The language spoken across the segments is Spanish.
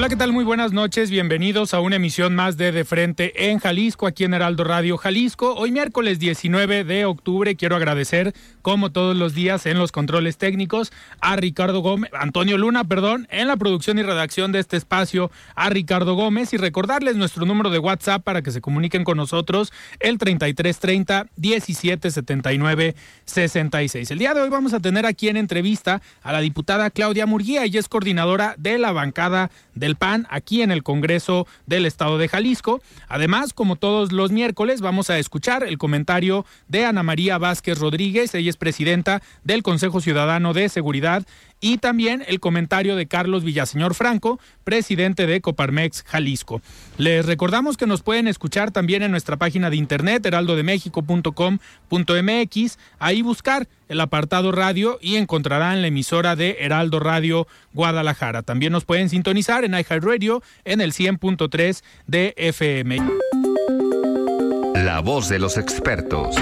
Hola, ¿qué tal? Muy buenas noches. Bienvenidos a una emisión más de De Frente en Jalisco, aquí en Heraldo Radio Jalisco. Hoy miércoles 19 de octubre quiero agradecer, como todos los días en los controles técnicos, a Ricardo Gómez, Antonio Luna, perdón, en la producción y redacción de este espacio, a Ricardo Gómez y recordarles nuestro número de WhatsApp para que se comuniquen con nosotros, el 3330 1779 66. El día de hoy vamos a tener aquí en entrevista a la diputada Claudia Murguía, ella es coordinadora de la bancada PAN aquí en el Congreso del Estado de Jalisco. Además, como todos los miércoles, vamos a escuchar el comentario de Ana María Vázquez Rodríguez, ella es presidenta del Consejo Ciudadano de Seguridad y también el comentario de Carlos Villaseñor Franco, presidente de Coparmex Jalisco. Les recordamos que nos pueden escuchar también en nuestra página de internet heraldodemexico.com.mx, ahí buscar el apartado radio y encontrarán la emisora de Heraldo Radio Guadalajara. También nos pueden sintonizar en iHeartRadio en el 100.3 de FM. La voz de los expertos.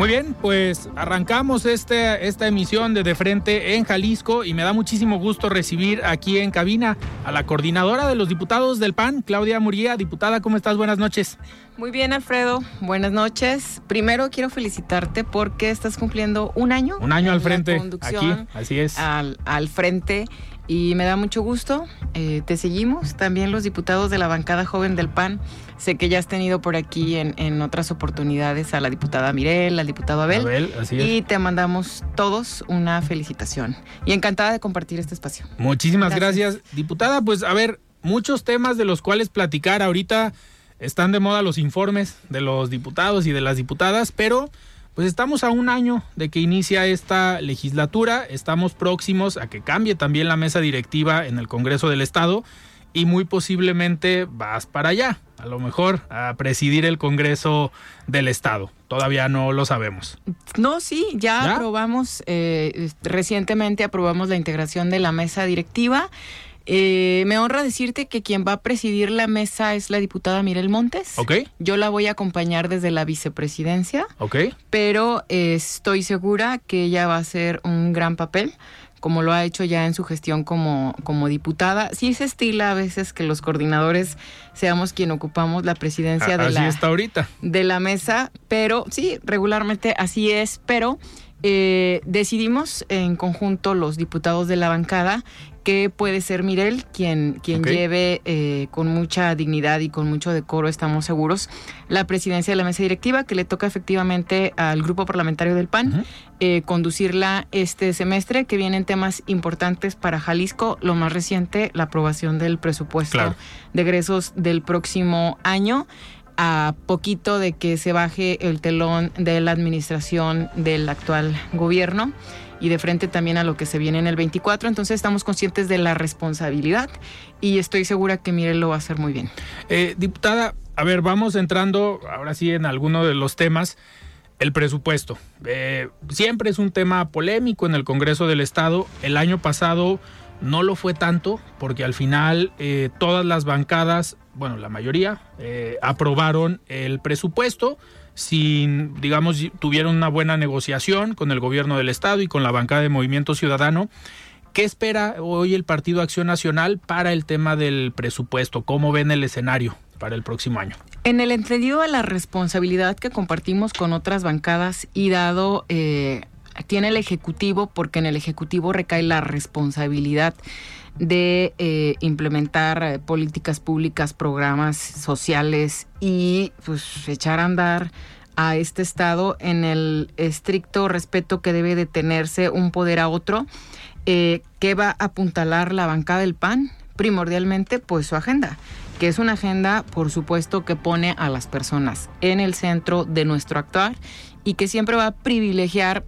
Muy bien, pues arrancamos este, esta emisión de De Frente en Jalisco y me da muchísimo gusto recibir aquí en cabina a la coordinadora de los diputados del PAN, Claudia Murguía. Diputada, ¿cómo estás? Buenas noches. Muy bien, Alfredo. Buenas noches. Primero quiero felicitarte porque estás cumpliendo un año. Un año al frente. Aquí, así es. Al, al frente y me da mucho gusto. Eh, te seguimos. También los diputados de la bancada joven del PAN. Sé que ya has tenido por aquí en, en otras oportunidades a la diputada Mirel, al diputado Abel. Abel así es. Y te mandamos todos una felicitación. Y encantada de compartir este espacio. Muchísimas gracias. gracias. Diputada, pues a ver, muchos temas de los cuales platicar. Ahorita están de moda los informes de los diputados y de las diputadas, pero pues estamos a un año de que inicia esta legislatura, estamos próximos a que cambie también la mesa directiva en el Congreso del Estado y muy posiblemente vas para allá, a lo mejor a presidir el Congreso del Estado. Todavía no lo sabemos. No, sí, ya, ¿Ya? aprobamos, eh, recientemente aprobamos la integración de la mesa directiva. Eh, me honra decirte que quien va a presidir la mesa es la diputada Mirel Montes. Ok. Yo la voy a acompañar desde la vicepresidencia. Ok. Pero eh, estoy segura que ella va a hacer un gran papel como lo ha hecho ya en su gestión como, como diputada. Sí se estila a veces que los coordinadores seamos quien ocupamos la presidencia a, de, así la, está ahorita. de la mesa, pero sí, regularmente así es, pero eh, decidimos en conjunto los diputados de la bancada que puede ser Mirel quien, quien okay. lleve eh, con mucha dignidad y con mucho decoro, estamos seguros, la presidencia de la mesa directiva, que le toca efectivamente al grupo parlamentario del PAN uh -huh. eh, conducirla este semestre, que vienen temas importantes para Jalisco, lo más reciente, la aprobación del presupuesto claro. de egresos del próximo año a poquito de que se baje el telón de la administración del actual gobierno y de frente también a lo que se viene en el 24. Entonces estamos conscientes de la responsabilidad y estoy segura que Mirel lo va a hacer muy bien. Eh, diputada, a ver, vamos entrando ahora sí en alguno de los temas. El presupuesto. Eh, siempre es un tema polémico en el Congreso del Estado. El año pasado no lo fue tanto porque al final eh, todas las bancadas, bueno, la mayoría, aprobaron el presupuesto sin, digamos, tuvieron una buena negociación con el gobierno del estado y con la bancada de Movimiento Ciudadano. ¿Qué espera hoy el Partido Acción Nacional para el tema del presupuesto? ¿Cómo ven el escenario para el próximo año? En el entendido de la responsabilidad que compartimos con otras bancadas y dado eh, tiene el Ejecutivo, porque en el Ejecutivo recae la responsabilidad de eh, implementar eh, políticas públicas, programas sociales y pues echar a andar a este Estado en el estricto respeto que debe de tenerse un poder a otro, eh, que va a apuntalar la bancada del PAN, primordialmente pues su agenda que es una agenda, por supuesto, que pone a las personas en el centro de nuestro actuar y que siempre va a privilegiar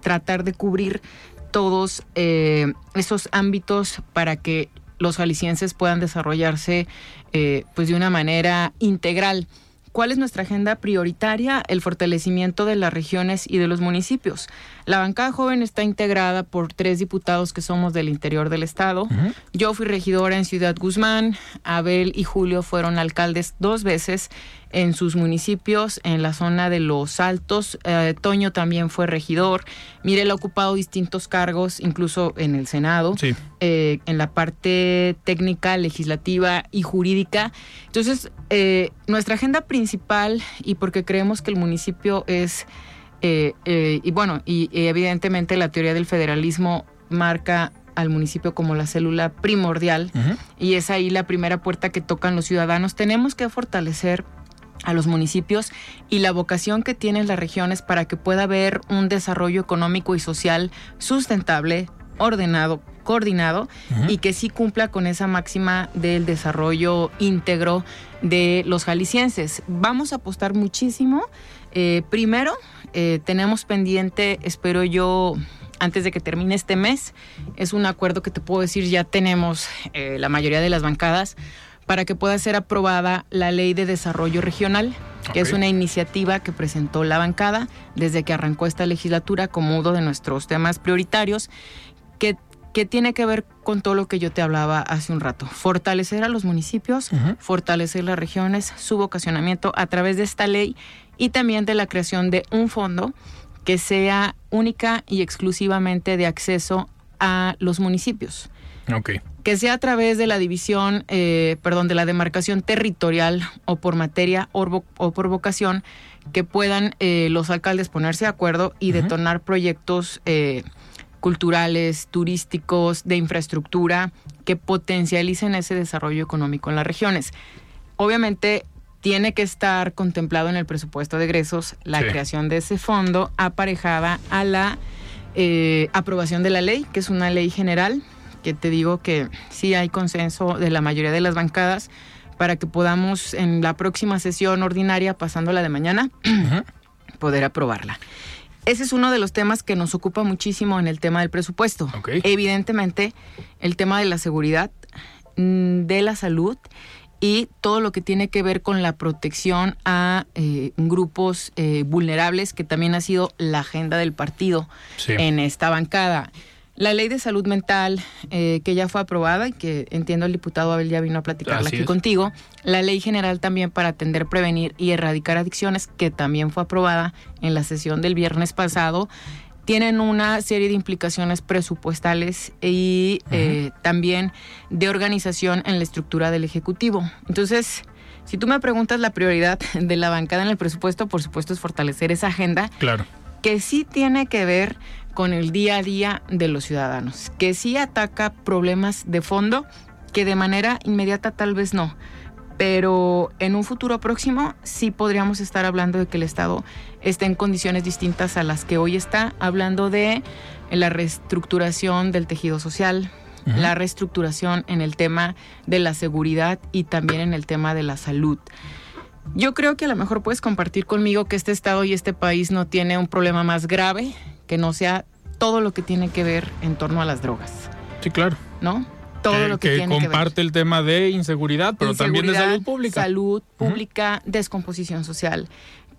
tratar de cubrir todos eh, esos ámbitos para que los jaliscienses puedan desarrollarse eh, pues de una manera integral. ¿Cuál es nuestra agenda prioritaria? El fortalecimiento de las regiones y de los municipios. La bancada joven está integrada por tres diputados que somos del interior del estado. Yo fui regidora en Ciudad Guzmán, Abel y Julio fueron alcaldes dos veces en sus municipios, en la zona de Los Altos. Eh, Toño también fue regidor. Mirel ha ocupado distintos cargos, incluso en el Senado, eh, en la parte técnica, legislativa y jurídica. Entonces, eh, nuestra agenda principal, y porque creemos que el municipio es, y bueno, y evidentemente la teoría del federalismo marca al municipio como la célula primordial y es ahí la primera puerta que tocan los ciudadanos. Tenemos que fortalecer a los municipios y la vocación que tienen las regiones para que pueda haber un desarrollo económico y social sustentable, ordenado, coordinado y que sí cumpla con esa máxima del desarrollo íntegro de los jaliscienses. Vamos a apostar muchísimo. Eh, primero, eh, tenemos pendiente, espero yo, antes de que termine este mes, es un acuerdo que te puedo decir ya tenemos eh, la mayoría de las bancadas para que pueda ser aprobada la Ley de Desarrollo Regional, que es una iniciativa que presentó la bancada desde que arrancó esta legislatura como uno de nuestros temas prioritarios, que, que tiene que ver con todo lo que yo te hablaba hace un rato. Fortalecer a los municipios, fortalecer las regiones, su vocacionamiento a través de esta ley y también de la creación de un fondo que sea única y exclusivamente de acceso a los municipios. Okay que sea a través de la división, eh, perdón, de la demarcación territorial o por materia o, por vocación, que puedan eh, los alcaldes ponerse de acuerdo y detonar proyectos eh, culturales, turísticos, de infraestructura, que potencialicen ese desarrollo económico en las regiones. Obviamente tiene que estar contemplado en el presupuesto de egresos la creación de ese fondo aparejada a la aprobación de la ley, que es una ley general que te digo que sí hay consenso de la mayoría de las bancadas para que podamos en la próxima sesión ordinaria, pasándola de mañana, poder aprobarla. Ese es uno de los temas que nos ocupa muchísimo en el tema del presupuesto. Evidentemente, el tema de la seguridad, mm, de la salud y todo lo que tiene que ver con la protección a eh, grupos eh, vulnerables, que también ha sido la agenda del partido en esta bancada. La ley de salud mental eh, que ya fue aprobada y que entiendo el diputado Abel ya vino a platicarla aquí contigo. La ley general también para atender, prevenir y erradicar adicciones que también fue aprobada en la sesión del viernes pasado. Tienen una serie de implicaciones presupuestales y eh, también de organización en la estructura del Ejecutivo. Entonces, si tú me preguntas la prioridad de la bancada en el presupuesto, por supuesto es fortalecer esa agenda. Claro. Que sí tiene que ver con el día a día de los ciudadanos, que sí ataca problemas de fondo que de manera inmediata tal vez no, pero en un futuro próximo sí podríamos estar hablando de que el Estado esté en condiciones distintas a las que hoy está, hablando de la reestructuración del tejido social, la reestructuración en el tema de la seguridad y también en el tema de la salud. Yo creo que a lo mejor puedes compartir conmigo que este Estado y este país no tiene un problema más grave que no sea todo lo que tiene que ver en torno a las drogas. Sí, claro. ¿No? Todo lo que, tiene comparte que el tema de inseguridad, pero también de salud pública. Salud pública, descomposición social.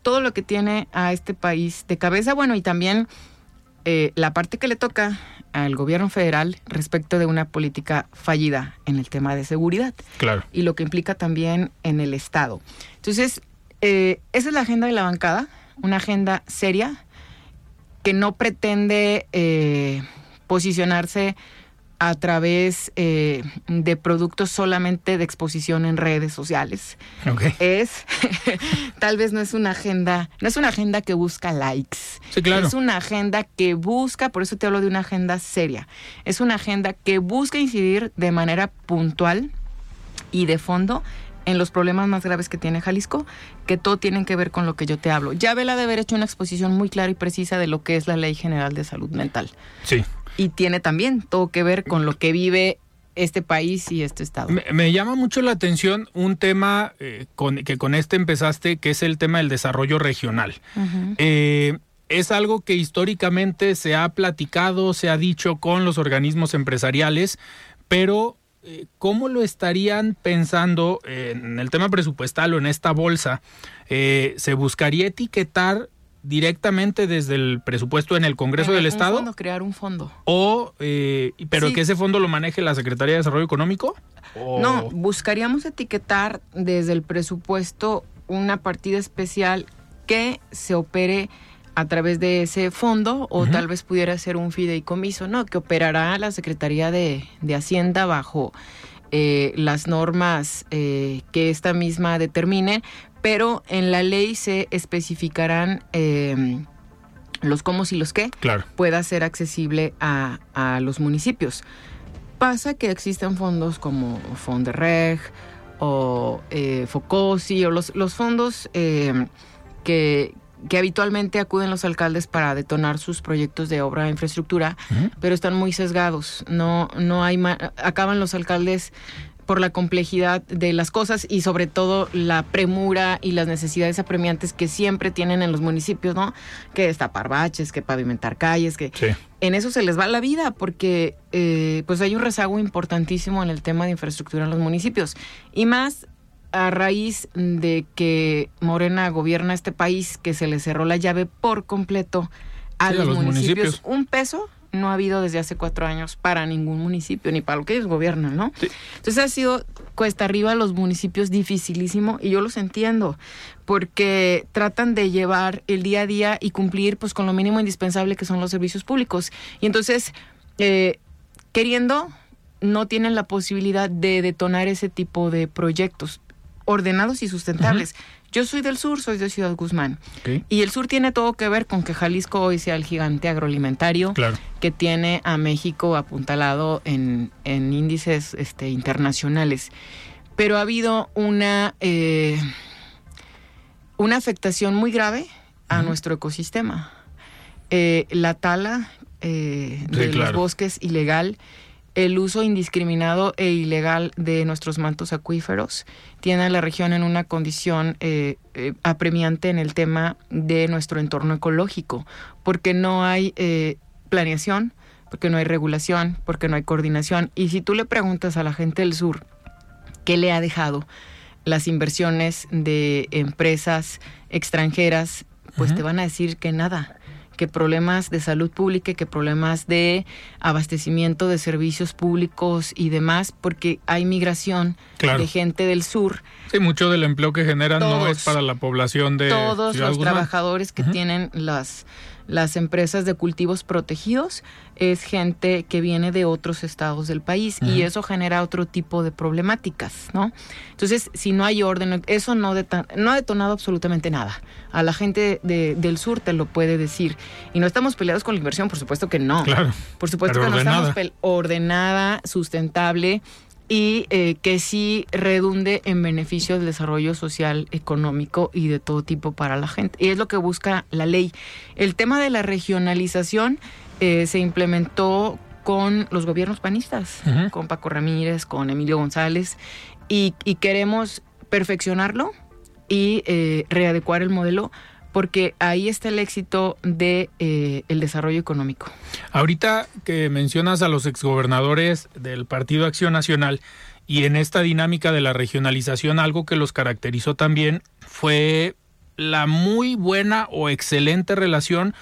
Todo lo que tiene a este país de cabeza, bueno, y también eh, la parte que le toca al gobierno federal respecto de una política fallida en el tema de seguridad. Claro. Y lo que implica también en el Estado. Entonces, eh, esa es la agenda de la bancada, una agenda seria, que no pretende eh, posicionarse a través eh, de productos solamente de exposición en redes sociales. Es, tal vez no es una agenda, no es una agenda que busca likes. Sí, claro. Es una agenda que busca, por eso te hablo de una agenda seria. Es una agenda que busca incidir de manera puntual y de fondo en los problemas más graves que tiene Jalisco, que todo tienen que ver con lo que yo te hablo. Ya Vela de haber hecho una exposición muy clara y precisa de lo que es la Ley General de Salud Mental. Sí y tiene también todo que ver con lo que vive este país y este estado. Me, llama mucho la atención un tema eh, con, que con este empezaste, que es el tema del desarrollo regional. Eh, es algo que históricamente se ha platicado, se ha dicho con los organismos empresariales, pero ¿cómo lo estarían pensando en el tema presupuestal o en esta bolsa? ¿Se buscaría etiquetar directamente desde el presupuesto en el Congreso del Estado. Fondo, crear un fondo. O, eh, pero que ese fondo lo maneje la Secretaría de Desarrollo Económico. No, buscaríamos etiquetar desde el presupuesto una partida especial que se opere a través de ese fondo o tal vez pudiera ser un fideicomiso, ¿no? Que operará la Secretaría de, Hacienda bajo eh, las normas eh, que esta misma determine, pero en la ley se especificarán eh, los cómo y los qué claro. pueda ser accesible a, los municipios. Pasa que existen fondos como Fonderreg o eh, Focosi o los, los fondos eh, que, que habitualmente acuden los alcaldes para detonar sus proyectos de obra de infraestructura, pero están muy sesgados. No, no hay acaban los alcaldes por la complejidad de las cosas y sobre todo la premura y las necesidades apremiantes que siempre tienen en los municipios, ¿no? Que destapar baches, que pavimentar calles, que en eso se les va la vida porque eh, pues hay un rezago importantísimo en el tema de infraestructura en los municipios y más a raíz de que Morena gobierna este país que se le cerró la llave por completo a, los, municipios. Un peso no ha habido desde hace cuatro años para ningún municipio, ni para lo que ellos gobiernan, ¿no? Entonces ha sido cuesta arriba a los municipios dificilísimo y yo los entiendo, porque tratan de llevar el día a día y cumplir pues con lo mínimo indispensable que son los servicios públicos. Y entonces, eh, queriendo, no tienen la posibilidad de detonar ese tipo de proyectos ordenados y sustentables. Yo soy del sur, soy de Ciudad Guzmán. Y el sur tiene todo que ver con que Jalisco hoy sea el gigante agroalimentario que tiene a México apuntalado en, índices este, internacionales. Pero ha habido una, eh, una afectación muy grave a nuestro ecosistema. Eh, la tala eh, de los bosques ilegal el uso indiscriminado e ilegal de nuestros mantos acuíferos tiene a la región en una condición eh, eh, apremiante en el tema de nuestro entorno ecológico, porque no hay eh, planeación, porque no hay regulación, porque no hay coordinación. Y si tú le preguntas a la gente del sur qué le ha dejado las inversiones de empresas extranjeras, pues te van a decir que nada que problemas de salud pública, que problemas de abastecimiento de servicios públicos y demás, porque hay migración de gente del sur. Sí, mucho del empleo que generan no es para la población de todos los trabajadores que tienen las las empresas de cultivos protegidos es gente que viene de otros estados del país y eso genera otro tipo de problemáticas, ¿no? Entonces, si no hay orden, eso no, no ha detonado absolutamente nada. A la gente del sur te lo puede decir. Y no estamos peleados con la inversión, por supuesto que no. Claro. Por supuesto que no estamos ordenada, sustentable y eh, que sí redunde en beneficio del desarrollo social, económico y de todo tipo para la gente. Y es lo que busca la ley. El tema de la regionalización eh, se implementó con los gobiernos panistas, con Paco Ramírez, con Emilio González, y, queremos perfeccionarlo y eh, readecuar el modelo porque ahí está el éxito de eh, el desarrollo económico. Ahorita que mencionas a los exgobernadores del Partido Acción Nacional y en esta dinámica de la regionalización algo que los caracterizó también fue la muy buena o excelente relación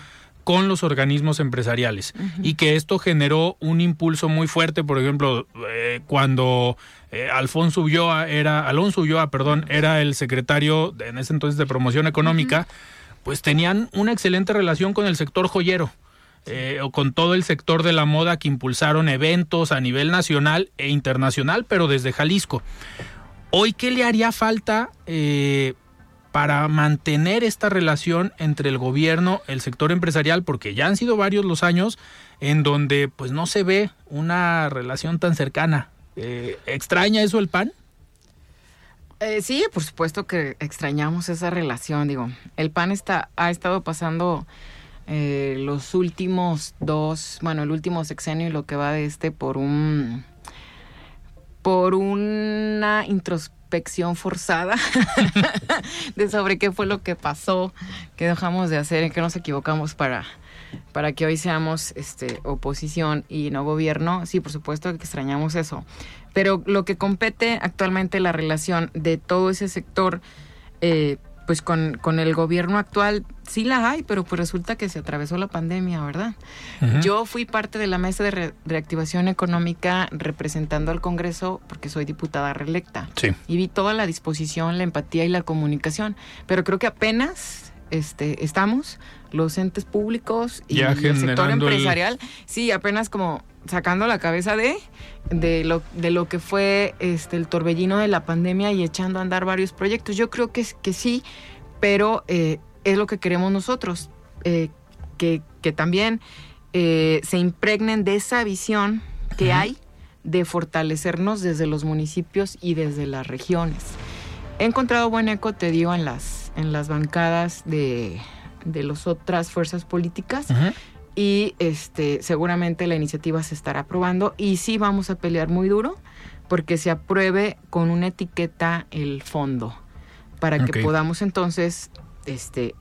con los organismos empresariales y que esto generó un impulso muy fuerte, por ejemplo, eh, cuando eh, Alfonso Ulloa era Alonso Ulloa, perdón, era el secretario en ese entonces de promoción económica pues tenían una excelente relación con el sector joyero. eh, o con todo el sector de la moda que impulsaron eventos a nivel nacional e internacional, pero desde Jalisco. Hoy, ¿qué le haría falta eh, para mantener esta relación entre el gobierno, el sector empresarial? Porque ya han sido varios los años en donde pues no se ve una relación tan cercana. Eh, ¿Extraña eso el PAN? Eh, sí, por supuesto que extrañamos esa relación. Digo, el PAN está, ha estado pasando eh, los últimos dos, bueno, el último sexenio y lo que va de este por un por una introspección forzada de sobre qué fue lo que pasó, qué dejamos de hacer, en qué nos equivocamos para, para que hoy seamos este, oposición y no gobierno. Sí, por supuesto que extrañamos eso. Pero lo que compete actualmente la relación de todo ese sector eh, pues con, con, el gobierno actual sí la hay, pero pues resulta que se atravesó la pandemia, ¿verdad? Yo fui parte de la mesa de reactivación económica representando al Congreso porque soy diputada reelecta. Sí. Y vi toda la disposición, la empatía y la comunicación, pero creo que apenas este, estamos los entes públicos y el sector empresarial, sí, apenas como sacando la cabeza de, de, lo, de lo que fue este, el torbellino de la pandemia y echando a andar varios proyectos. Yo creo que, que sí, pero eh, es lo que queremos nosotros, eh, que, que, también eh, se impregnen de esa visión que hay de fortalecernos desde los municipios y desde las regiones. He encontrado buen eco, te digo, en las, en las bancadas de, de las otras fuerzas políticas. Y este seguramente la iniciativa se estará aprobando y sí vamos a pelear muy duro porque se apruebe con una etiqueta el fondo para que podamos entonces este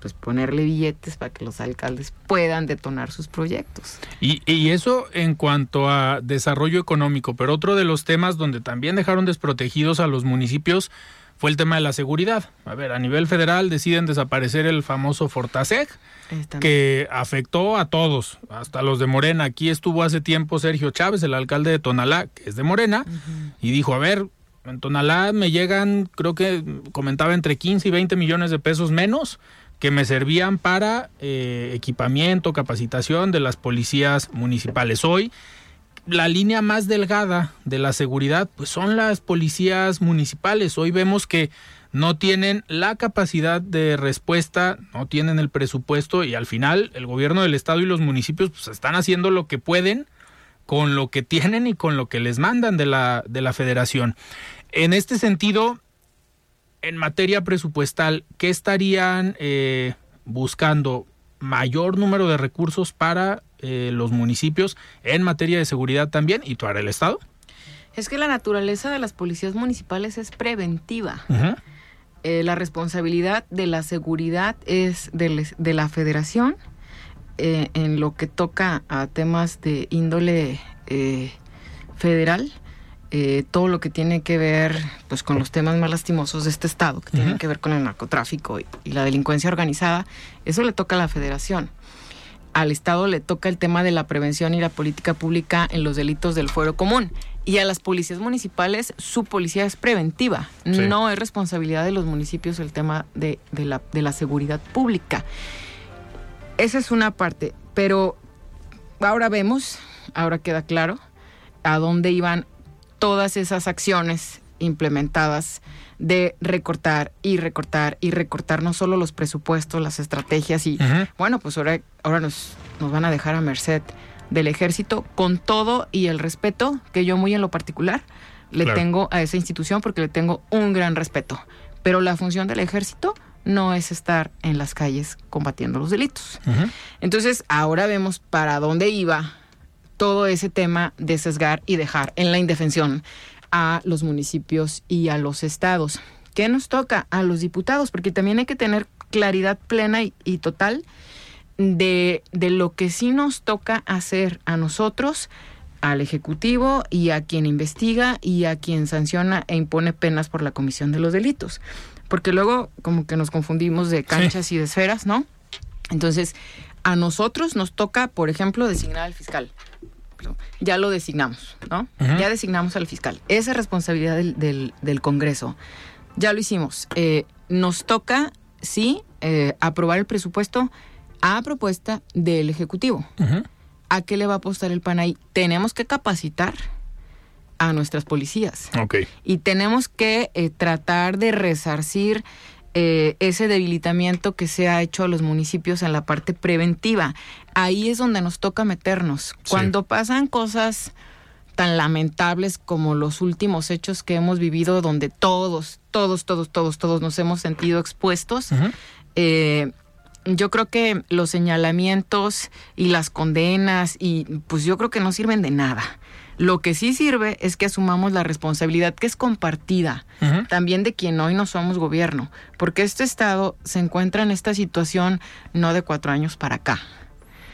pues ponerle billetes para que los alcaldes puedan detonar sus proyectos. Y, y, eso en cuanto a desarrollo económico, pero otro de los temas donde también dejaron desprotegidos a los municipios fue el tema de la seguridad. A ver, a nivel federal deciden desaparecer el famoso Fortaseg, que afectó a todos, hasta los de Morena. Aquí estuvo hace tiempo Sergio Chávez, el alcalde de Tonalá, que es de Morena, y dijo, a ver, en Tonalá me llegan, creo que comentaba, entre 15 y 20 millones de pesos menos que me servían para eh, equipamiento, capacitación de las policías municipales. Hoy la línea más delgada de la seguridad pues son las policías municipales. Hoy vemos que no tienen la capacidad de respuesta, no tienen el presupuesto y al final el gobierno del estado y los municipios pues están haciendo lo que pueden con lo que tienen y con lo que les mandan de la, de la federación. En este sentido, en materia presupuestal, ¿qué estarían eh, buscando? Mayor número de recursos para eh, los municipios en materia de seguridad también y para el Estado? Es que la naturaleza de las policías municipales es preventiva. Eh, la responsabilidad de la seguridad es de, de la federación eh, en lo que toca a temas de índole federal. Todo lo que tiene que ver pues con los temas más lastimosos de este estado, que tienen que ver con el narcotráfico y, la delincuencia organizada, eso le toca a la federación al Estado le toca el tema de la prevención y la política pública en los delitos del fuero común. Y a las policías municipales, su policía es preventiva. No es responsabilidad de los municipios el tema de, la, de la seguridad pública. Esa es una parte. Pero ahora vemos, ahora queda claro, a dónde iban todas esas acciones implementadas de recortar y recortar y recortar no solo los presupuestos, las estrategias y bueno, pues ahora, ahora nos, nos van a dejar a merced del ejército con todo y el respeto que yo muy en lo particular le tengo a esa institución porque le tengo un gran respeto. Pero la función del ejército no es estar en las calles combatiendo los delitos. Entonces, ahora vemos para dónde iba todo ese tema de sesgar y dejar en la indefensión a los municipios y a los estados. ¿Qué nos toca? A los diputados, porque también hay que tener claridad plena y, total de, de, lo que sí nos toca hacer a nosotros, al Ejecutivo y a quien investiga y a quien sanciona e impone penas por la comisión de los delitos. Porque luego como que nos confundimos de canchas y de esferas, ¿no? Entonces, a nosotros nos toca, por ejemplo, designar al fiscal ya lo designamos, ¿no? Ya designamos al fiscal. Esa es responsabilidad del, del, Congreso. Ya lo hicimos. Eh, nos toca, sí, eh, aprobar el presupuesto a propuesta del Ejecutivo. ¿A qué le va a apostar el PAN ahí? Tenemos que capacitar a nuestras policías. Y tenemos que eh, tratar de resarcir eh, ese debilitamiento que se ha hecho a los municipios en la parte preventiva. Ahí es donde nos toca meternos. Cuando pasan cosas tan lamentables como los últimos hechos que hemos vivido, donde todos, todos, todos, todos, todos nos hemos sentido expuestos, eh, yo creo que los señalamientos y las condenas, y pues yo creo que no sirven de nada. Lo que sí sirve es que asumamos la responsabilidad que es compartida también de quien hoy no somos gobierno, porque este Estado se encuentra en esta situación no de cuatro años para acá.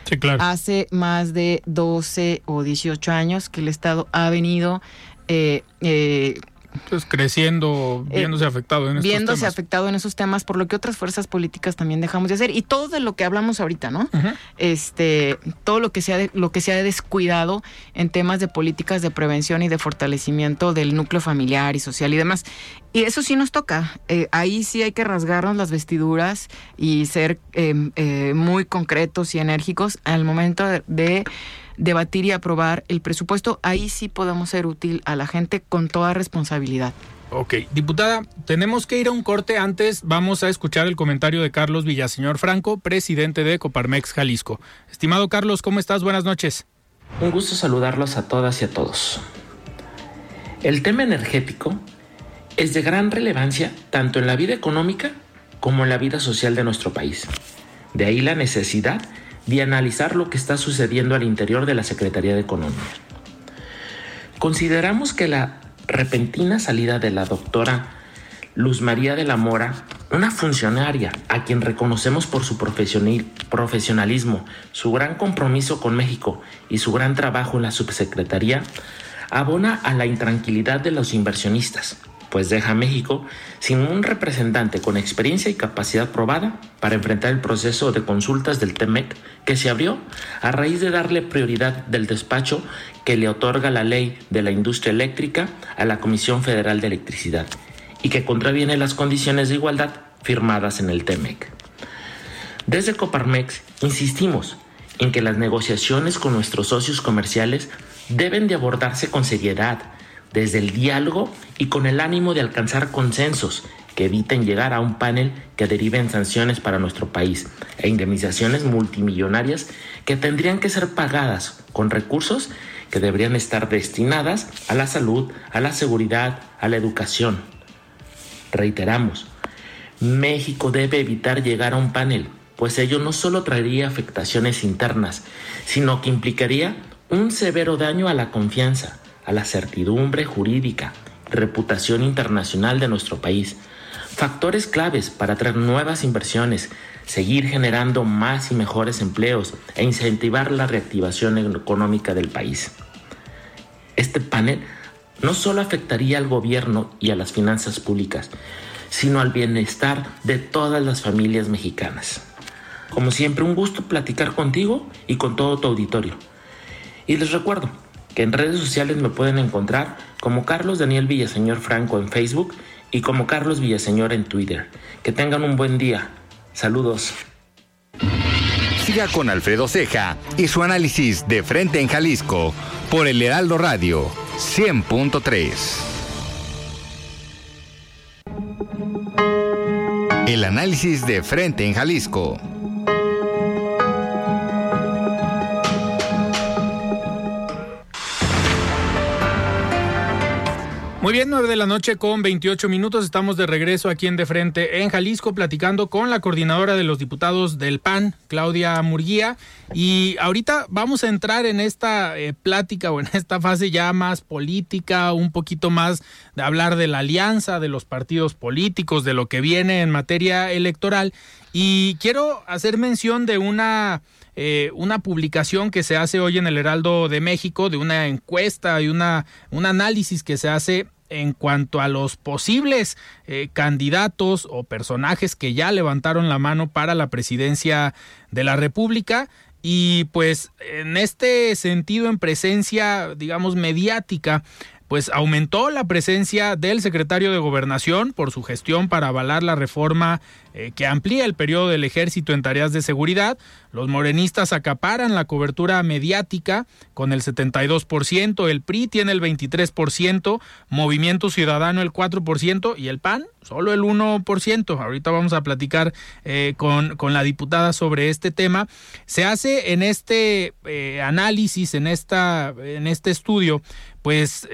Sí, claro. Hace más de 12 o 18 años que el Estado ha venido eh, eh, entonces, creciendo, eh, viéndose afectado en estos Viéndose afectado en esos temas, por lo que otras fuerzas políticas también dejamos de hacer. Y todo de lo que hablamos ahorita, ¿no? Este, todo lo que se ha lo que se ha descuidado en temas de políticas de prevención y de fortalecimiento del núcleo familiar y social y demás. Y eso sí nos toca. Eh, ahí sí hay que rasgarnos las vestiduras y ser eh, muy concretos y enérgicos al momento de debatir y aprobar el presupuesto, ahí sí podemos ser útil a la gente con toda responsabilidad. Ok, diputada, tenemos que ir a un corte. Antes vamos a escuchar el comentario de Carlos Villaseñor Franco, presidente de Coparmex Jalisco. Estimado Carlos, ¿cómo estás? Buenas noches. Un gusto saludarlos a todas y a todos. El tema energético es de gran relevancia tanto en la vida económica como en la vida social de nuestro país. De ahí la necesidad de analizar lo que está sucediendo al interior de la Secretaría de Economía. Consideramos que la repentina salida de la doctora Luz María de la Mora, una funcionaria a quien reconocemos por su profesionalismo, su gran compromiso con México y su gran trabajo en la subsecretaría, abona a la intranquilidad de los inversionistas, pues deja a México sin un representante con experiencia y capacidad probada para enfrentar el proceso de consultas del TEMEC que se abrió a raíz de darle prioridad del despacho que le otorga la ley de la industria eléctrica a la Comisión Federal de Electricidad y que contraviene las condiciones de igualdad firmadas en el TEMEC. Desde Coparmex insistimos en que las negociaciones con nuestros socios comerciales deben de abordarse con seriedad, desde el diálogo y con el ánimo de alcanzar consensos que eviten llegar a un panel que derive en sanciones para nuestro país e indemnizaciones multimillonarias que tendrían que ser pagadas con recursos que deberían estar destinadas a la salud, a la seguridad, a la educación. Reiteramos, México debe evitar llegar a un panel, pues ello no solo traería afectaciones internas, sino que implicaría un severo daño a la confianza, a la certidumbre jurídica, reputación internacional de nuestro país, factores claves para traer nuevas inversiones, seguir generando más y mejores empleos e incentivar la reactivación económica del país. Este panel no solo afectaría al gobierno y a las finanzas públicas, sino al bienestar de todas las familias mexicanas. Como siempre, un gusto platicar contigo y con todo tu auditorio. Y les recuerdo, que en redes sociales me pueden encontrar como Carlos Daniel Villaseñor Franco en Facebook y como Carlos Villaseñor en Twitter. Que tengan un buen día. Saludos. Siga con Alfredo Ceja y su análisis de frente en Jalisco por el Heraldo Radio 100.3. El análisis de frente en Jalisco. Muy bien, 9 de la noche con 28 minutos. Estamos de regreso aquí en De Frente en Jalisco, platicando con la coordinadora de los diputados del PAN, Claudia Murguía. Y ahorita vamos a entrar en esta eh, plática o en esta fase ya más política, un poquito más de hablar de la alianza, de los partidos políticos, de lo que viene en materia electoral. Y quiero hacer mención de una. Eh, una publicación que se hace hoy en el Heraldo de México, de una encuesta y una, un análisis que se hace en cuanto a los posibles eh, candidatos o personajes que ya levantaron la mano para la presidencia de la República. Y pues en este sentido, en presencia, digamos, mediática, pues aumentó la presencia del secretario de Gobernación por su gestión para avalar la reforma eh, que amplía el periodo del ejército en tareas de seguridad. Los morenistas acaparan la cobertura mediática con el 72%, el PRI tiene el 23%, Movimiento Ciudadano el 4% y el PAN solo el 1%. Ahorita vamos a platicar eh, con, con, la diputada sobre este tema. Se hace en este eh, análisis, en, esta, en este estudio, pues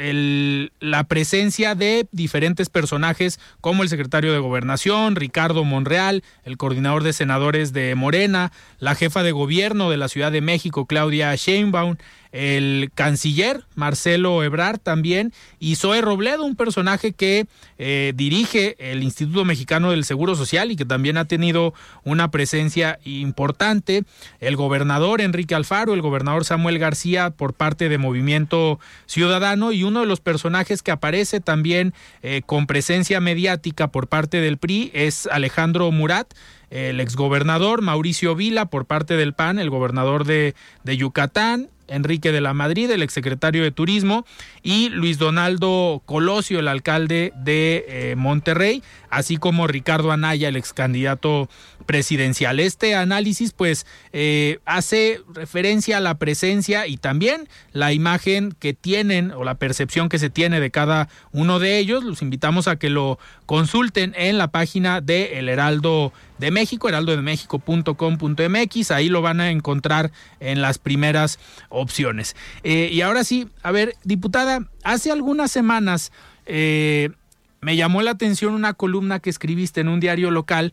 la presencia de diferentes personajes como el secretario de Gobernación, Ricardo Monreal, el coordinador de senadores de Morena, la jefa de gobierno de la Ciudad de México, Claudia Sheinbaum, el canciller Marcelo Ebrard también y Zoe Robledo, un personaje que eh, dirige el Instituto Mexicano del Seguro Social y que también ha tenido una presencia importante, el gobernador Enrique Alfaro, el gobernador Samuel García por parte de Movimiento Ciudadano y uno de los personajes que aparece también eh, con presencia mediática por parte del PRI es Alejandro Murat, el exgobernador Mauricio Vila por parte del PAN, el gobernador de, de Yucatán, Enrique de la Madrid, el exsecretario de Turismo, y Luis Donaldo Colosio, el alcalde de eh, Monterrey, así como Ricardo Anaya, el ex candidato presidencial. Este análisis, pues, eh, hace referencia a la presencia y también la imagen que tienen o la percepción que se tiene de cada uno de ellos. Los invitamos a que lo consulten en la página de El Heraldo de México, heraldodemexico.com.mx, ahí lo van a encontrar en las primeras opciones. Eh, y ahora sí, a ver, diputada, hace algunas semanas eh, me llamó la atención una columna que escribiste en un diario local.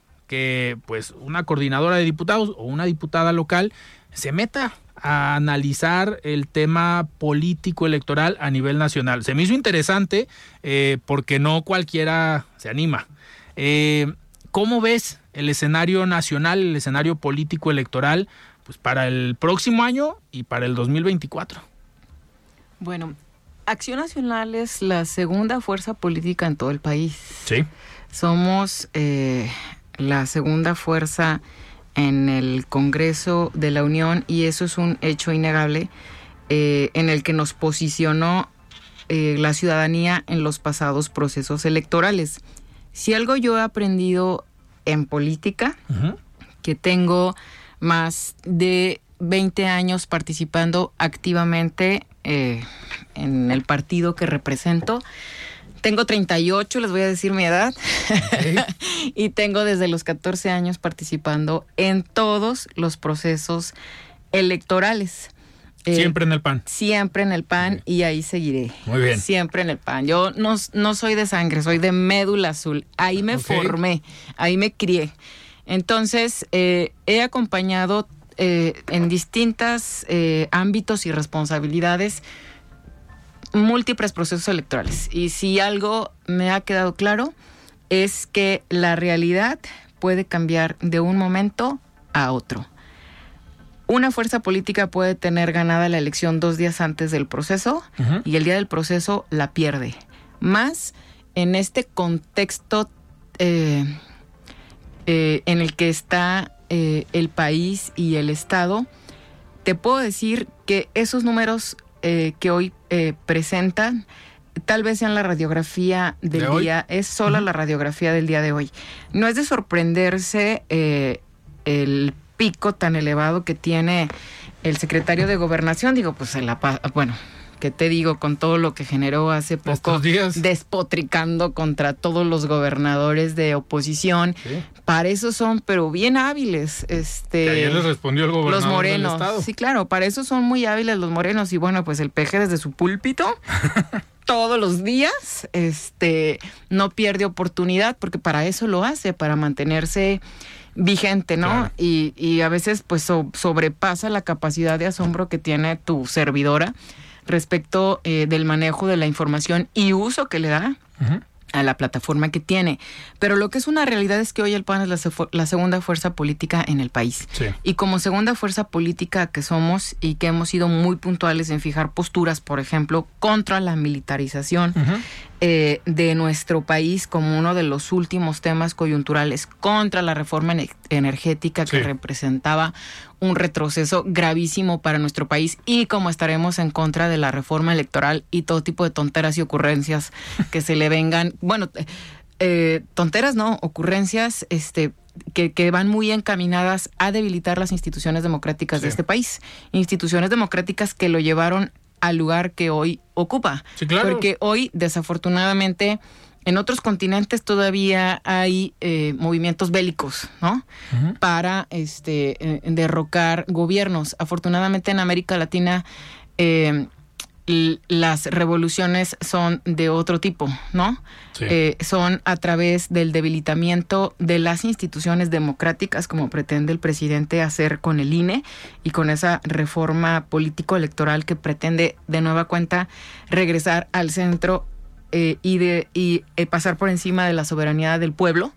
que pues una coordinadora de diputados o una diputada local se meta a analizar el tema político electoral a nivel nacional. Se me hizo interesante eh, porque no cualquiera se anima. Eh, ¿Cómo ves el escenario nacional, el escenario político electoral, pues para el próximo año y para el 2024? Bueno, Acción Nacional es la segunda fuerza política en todo el país. Sí. Somos eh, la segunda fuerza en el Congreso de la Unión y eso es un hecho innegable eh, en el que nos posicionó eh, la ciudadanía en los pasados procesos electorales. Si algo yo he aprendido en política, que tengo más de 20 años participando activamente eh, en el partido que represento, tengo 38, les voy a decir mi edad. y tengo desde los 14 años participando en todos los procesos electorales. Eh, siempre en el PAN. Siempre en el PAN y ahí seguiré. Muy bien. Siempre en el PAN. Yo no, no soy de sangre, soy de médula azul. Ahí me formé, ahí me crié. Entonces, eh, he acompañado eh, en distintos ámbitos y responsabilidades múltiples procesos electorales. Y si algo me ha quedado claro es que la realidad puede cambiar de un momento a otro. Una fuerza política puede tener ganada la elección dos días antes del proceso y el día del proceso la pierde. Más en este contexto eh, eh, en el que está eh, el país y el Estado, te puedo decir que esos números eh, que hoy eh, presentan tal vez sean la radiografía del día, es solo la radiografía del día de hoy. No es de sorprenderse eh, el pico tan elevado que tiene el secretario de gobernación, digo, pues se la bueno, que te digo, con todo lo que generó hace poco, despotricando contra todos los gobernadores de oposición. Para eso son, pero bien hábiles. Este, ayer les respondió el gobernador Los morenos. Sí, claro, para eso son muy hábiles los morenos. Y bueno, pues el peje desde su púlpito. todos los días, este, no pierde oportunidad porque para eso lo hace, para mantenerse vigente, ¿no? Y, y, a veces pues sobrepasa la capacidad de asombro que tiene tu servidora respecto eh, del manejo de la información y uso que le da a la plataforma que tiene. Pero lo que es una realidad es que hoy el PAN es la, segunda fuerza política en el país. Y como segunda fuerza política que somos y que hemos sido muy puntuales en fijar posturas, por ejemplo, contra la militarización, eh, de nuestro país como uno de los últimos temas coyunturales contra la reforma energética que representaba un retroceso gravísimo para nuestro país y como estaremos en contra de la reforma electoral y todo tipo de tonteras y ocurrencias que se le vengan, bueno, eh, tonteras no, ocurrencias este que, que, van muy encaminadas a debilitar las instituciones democráticas de este país. Instituciones democráticas que lo llevaron al lugar que hoy ocupa. Porque hoy, desafortunadamente, en otros continentes todavía hay eh, movimientos bélicos, ¿no? Para este eh, derrocar gobiernos. Afortunadamente en América Latina eh, las revoluciones son de otro tipo, ¿no? Eh, son a través del debilitamiento de las instituciones democráticas, como pretende el presidente hacer con el INE y con esa reforma político-electoral que pretende de nueva cuenta regresar al centro eh, y de y eh, pasar por encima de la soberanía del pueblo.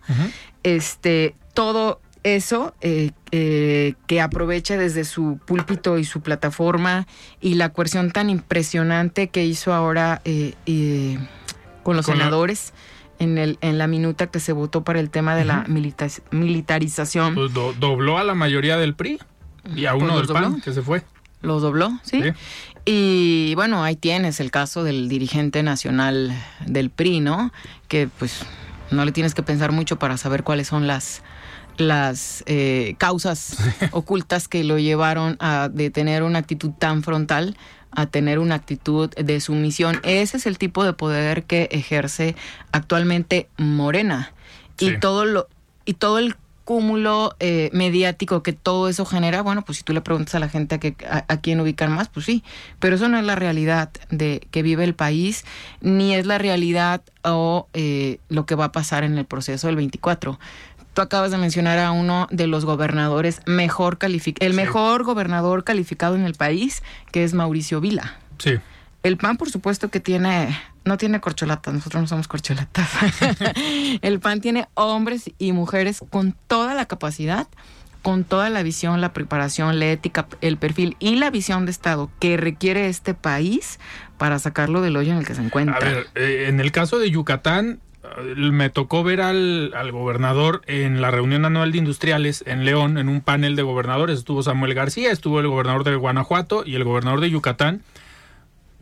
Este todo eso, eh, eh, que aprovecha desde su púlpito y su plataforma y la coerción tan impresionante que hizo ahora eh, con los senadores. En, el, en la minuta que se votó para el tema de la militarización. Pues dobló a la mayoría del PRI y a pues uno del PAN que se fue. Los dobló, ¿sí? Y bueno, ahí tienes el caso del dirigente nacional del PRI, ¿no? Que pues no le tienes que pensar mucho para saber cuáles son las, las eh, causas ocultas que lo llevaron a de tener una actitud tan frontal a tener una actitud de sumisión. Ese es el tipo de poder que ejerce actualmente Morena. Y todo lo y todo el cúmulo eh, mediático que todo eso genera, bueno, pues si tú le preguntas a la gente a, que, a, quién ubicar más, pues sí, pero eso no es la realidad de que vive el país, ni es la realidad o eh, lo que va a pasar en el proceso del 24. Tú acabas de mencionar a uno de los gobernadores mejor calificados, el mejor gobernador calificado en el país, que es Mauricio Vila. Sí. El PAN, por supuesto, que tiene, no tiene corcholatas, nosotros no somos corcholatas. el PAN tiene hombres y mujeres con toda la capacidad, con toda la visión, la preparación, la ética, el perfil y la visión de Estado que requiere este país para sacarlo del hoyo en el que se encuentra. A ver, eh, en el caso de Yucatán, me tocó ver al, gobernador en la reunión anual de industriales en León, en un panel de gobernadores. Estuvo Samuel García, estuvo el gobernador de Guanajuato y el gobernador de Yucatán.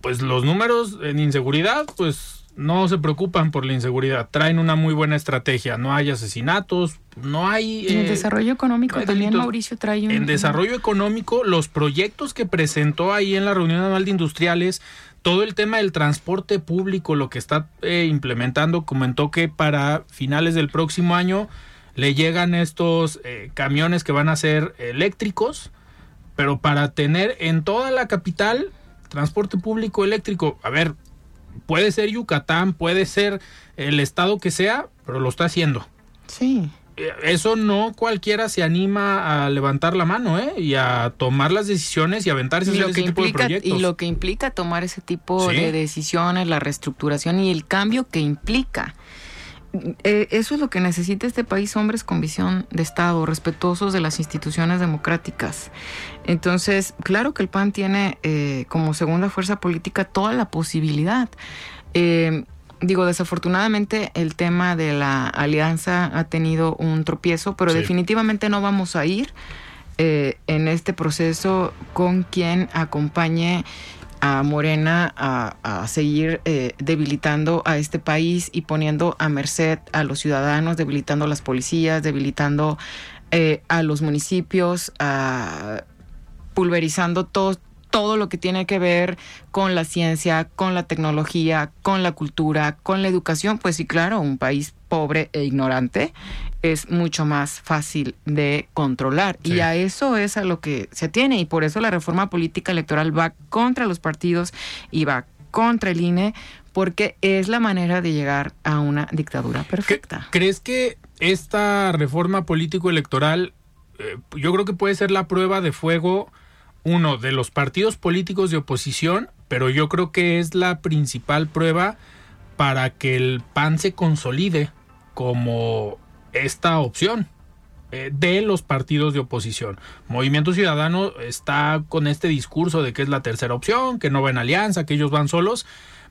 Pues los números en inseguridad, pues no se preocupan por la inseguridad. Traen una muy buena estrategia. No hay asesinatos, no hay... en eh, desarrollo económico también Mauricio trae un... En desarrollo económico, los proyectos que presentó ahí en la reunión anual de industriales todo el tema del transporte público, lo que está eh, implementando, comentó que para finales del próximo año le llegan estos eh, camiones que van a ser eléctricos, pero para tener en toda la capital transporte público eléctrico, a ver, puede ser Yucatán, puede ser el estado que sea, pero lo está haciendo. Sí. Eh, eso no cualquiera se anima a levantar la mano ¿eh? y a tomar las decisiones y aventarse ese tipo de proyectos. Y lo que implica tomar ese tipo de decisiones, la reestructuración y el cambio que implica. Eh, eso es lo que necesita este país, hombres con visión de Estado, respetuosos de las instituciones democráticas. Entonces, claro que el PAN tiene eh, como segunda fuerza política toda la posibilidad. Eh, digo, desafortunadamente el tema de la alianza ha tenido un tropiezo, pero definitivamente no vamos a ir eh, en este proceso con quien acompañe a Morena a, seguir eh, debilitando a este país y poniendo a merced a los ciudadanos, debilitando a las policías, debilitando eh, a los municipios, pulverizando todo, todo lo que tiene que ver con la ciencia, con la tecnología, con la cultura, con la educación, pues sí, claro, un país pobre e ignorante es mucho más fácil de controlar. Y a eso es a lo que se tiene. Y por eso la reforma política electoral va contra los partidos y va contra el INE, porque es la manera de llegar a una dictadura perfecta. ¿Crees que esta reforma político-electoral, eh, yo creo que puede ser la prueba de fuego, uno, de los partidos políticos de oposición, pero yo creo que es la principal prueba para que el PAN se consolide como esta opción eh, de los partidos de oposición. Movimiento Ciudadano está con este discurso de que es la tercera opción, que no va en alianza, que ellos van solos,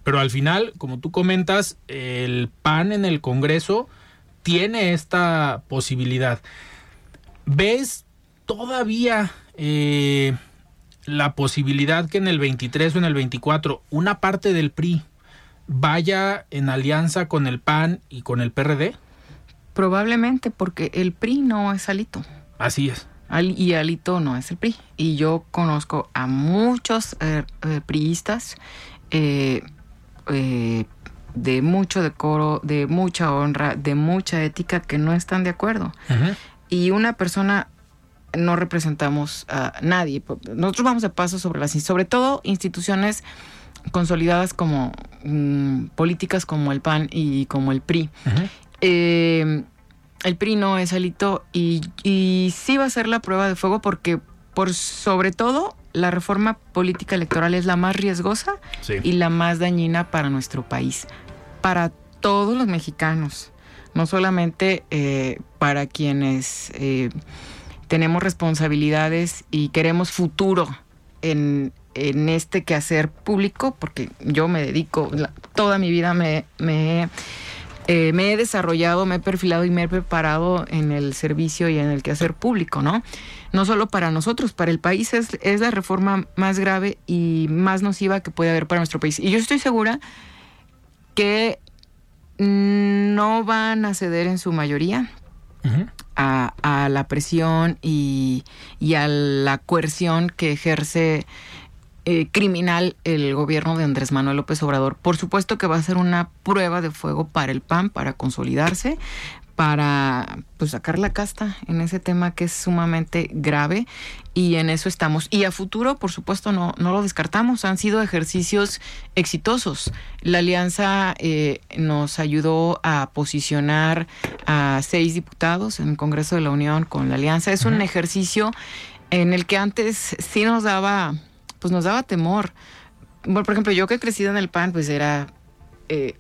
pero al final, como tú comentas, el PAN en el Congreso tiene esta posibilidad. ¿Ves todavía eh, la posibilidad que en el 23 o en el 24 una parte del PRI vaya en alianza con el PAN y con el PRD? Probablemente porque el PRI no es Alito. Así es. y Alito no es el PRI. Y yo conozco a muchos eh, eh, priistas eh, de mucho decoro, de mucha honra, de mucha ética que no están de acuerdo. Y una persona no representamos a nadie. Nosotros vamos de paso sobre las, sobre todo instituciones consolidadas como mm, políticas como el PAN y como el PRI. Eh, el PRI no es alito y, y sí va a ser la prueba de fuego porque por sobre todo la reforma política electoral es la más riesgosa y la más dañina para nuestro país, para todos los mexicanos, no solamente eh, para quienes eh, tenemos responsabilidades y queremos futuro en, en este quehacer público, porque yo me dedico, toda mi vida me, me, eh, me, he desarrollado, me he perfilado y me he preparado en el servicio y en el quehacer público, ¿no? No solo para nosotros, para el país es, es la reforma más grave y más nociva que puede haber para nuestro país. Y yo estoy segura que no van a ceder en su mayoría. a, a, la presión y, y, a la coerción que ejerce eh, criminal el gobierno de Andrés Manuel López Obrador. Por supuesto que va a ser una prueba de fuego para el PAN, para consolidarse, para pues, sacar la casta en ese tema que es sumamente grave y en eso estamos. Y a futuro, por supuesto, no, no lo descartamos. Han sido ejercicios exitosos. La alianza eh, nos ayudó a posicionar a seis diputados en el Congreso de la Unión con la alianza. Es un ejercicio en el que antes sí nos daba pues nos daba temor. por ejemplo, yo que he crecido en el PAN, pues era... Eh,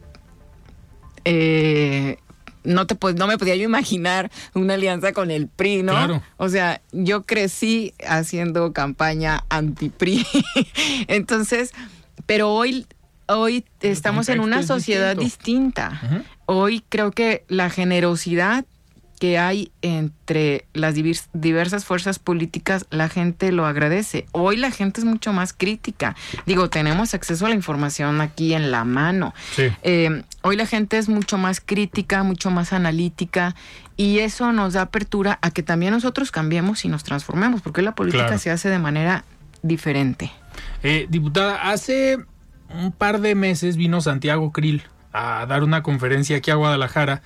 eh, no te no me podía yo imaginar una alianza con el PRI, ¿no? Claro. O sea, yo crecí haciendo campaña anti-PRI. Entonces, pero hoy hoy estamos en una sociedad distinta. Hoy creo que la generosidad que hay entre las diversas fuerzas políticas, la gente lo agradece. Hoy la gente es mucho más crítica. Digo, tenemos acceso a la información aquí en la mano. Eh, hoy la gente es mucho más crítica, mucho más analítica y eso nos da apertura a que también nosotros cambiemos y nos transformemos, porque la política se hace de manera diferente. Eh, diputada, hace un par de meses vino Santiago Krill a dar una conferencia aquí a Guadalajara